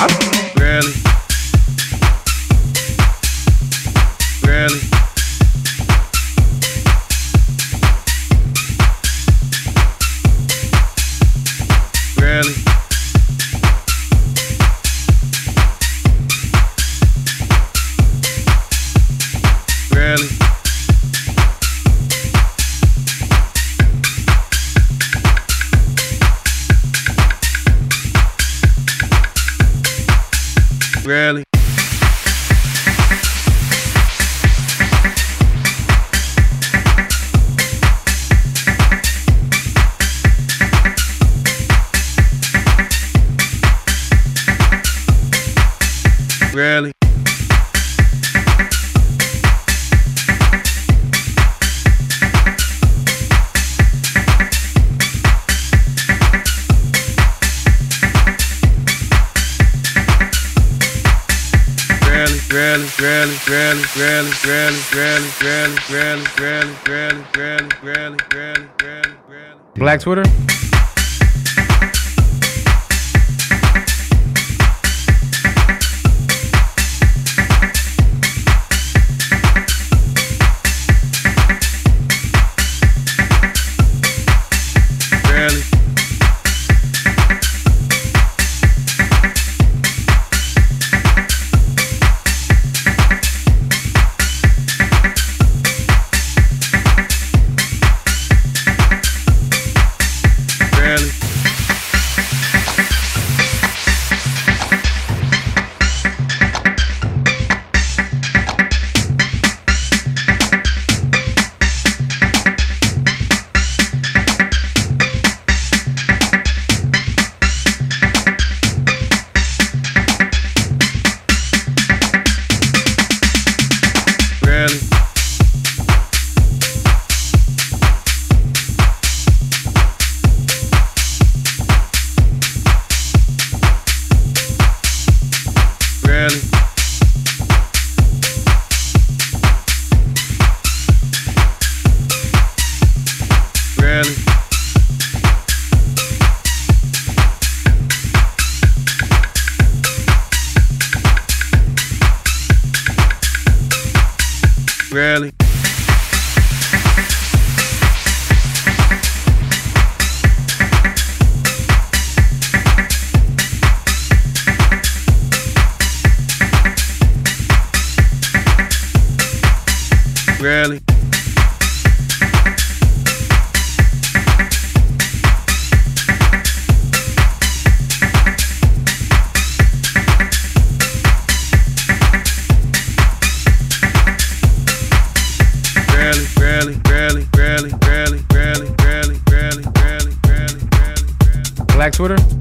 up. Black Twitter? Really? Really? Twitter?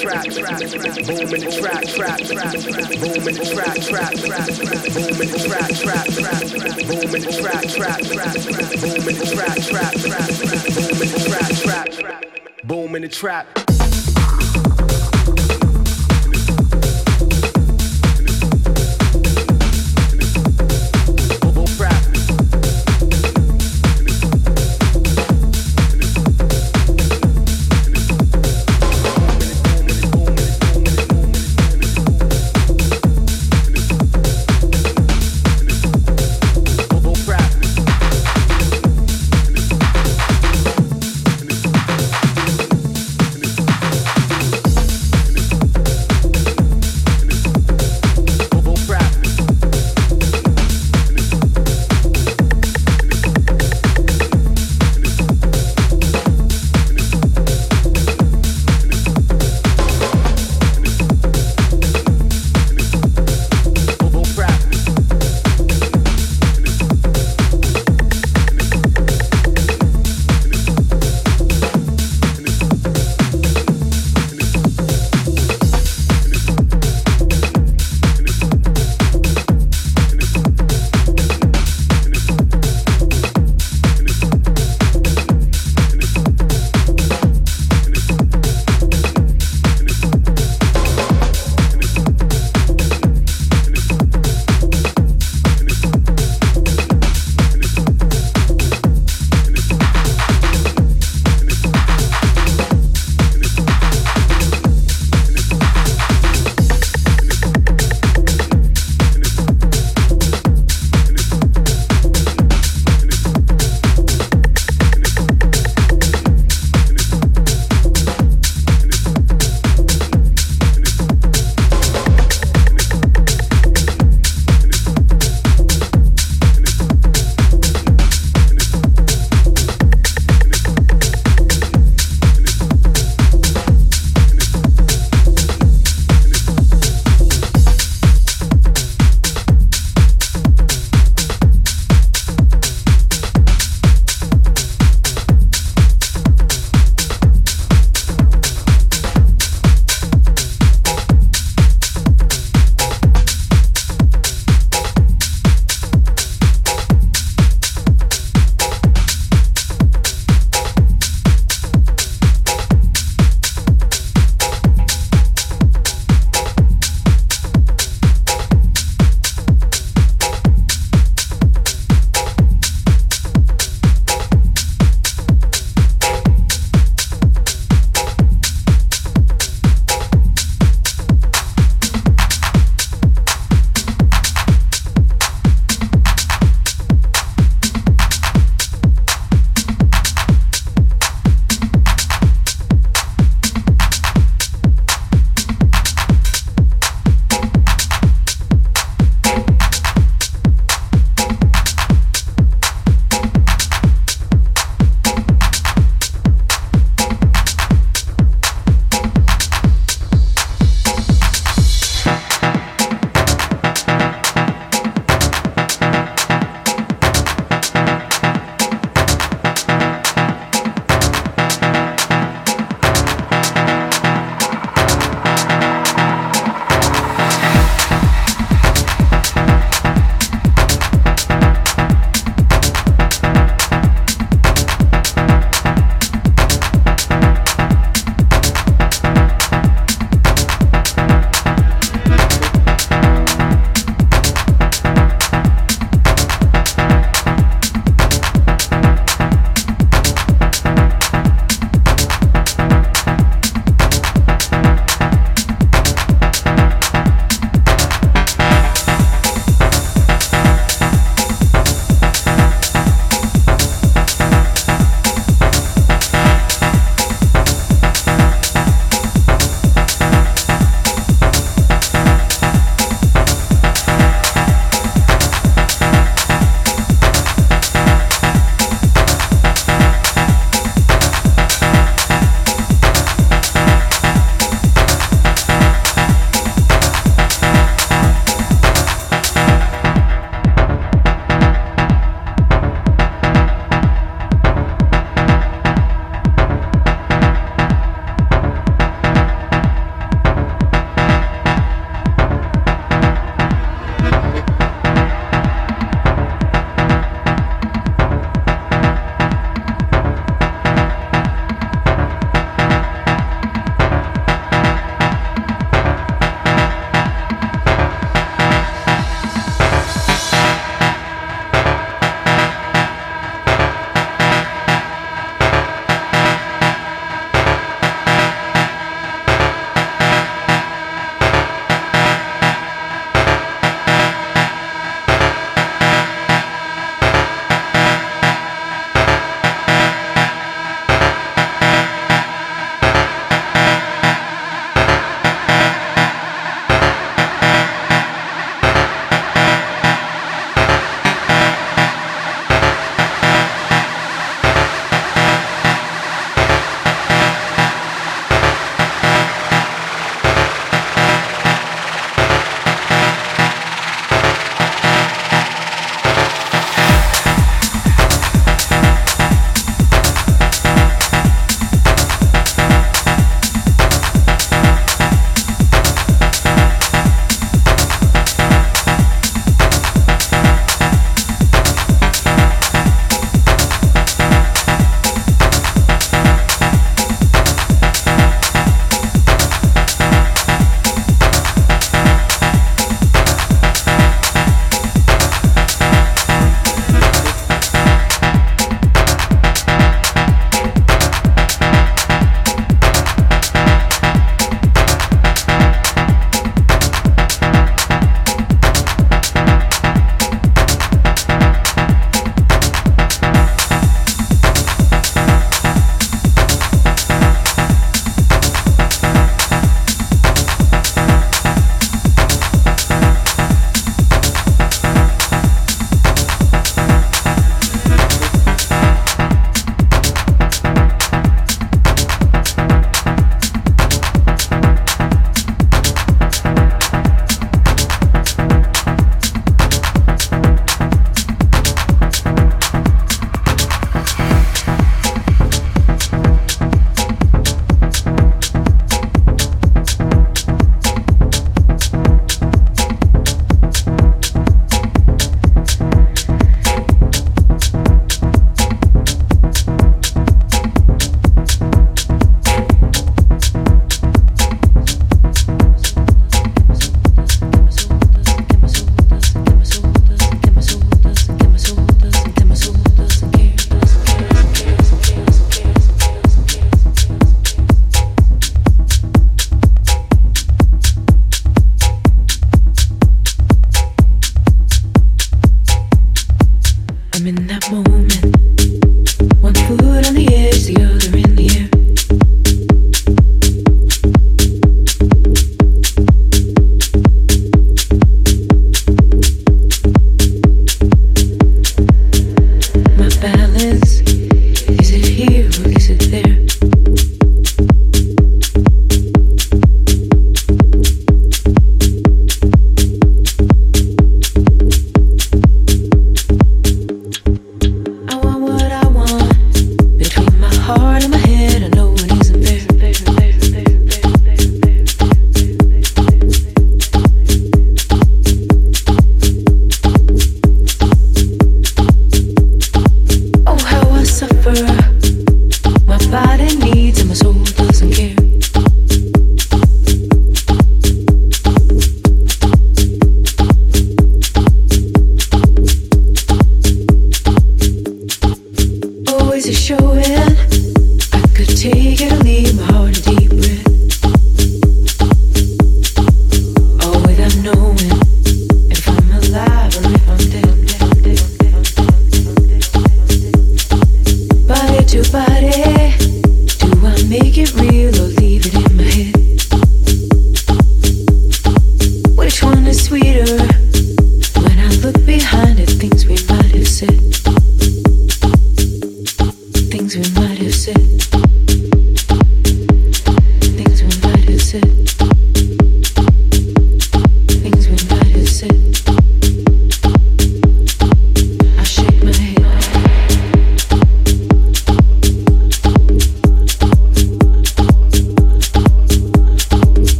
trap, boom in the trap, trap, boom in the trap, trap, boom in the trap, trap, boom in the trap, trap, boom in the trap, trap, boom in the trap, trap, boom in the trap.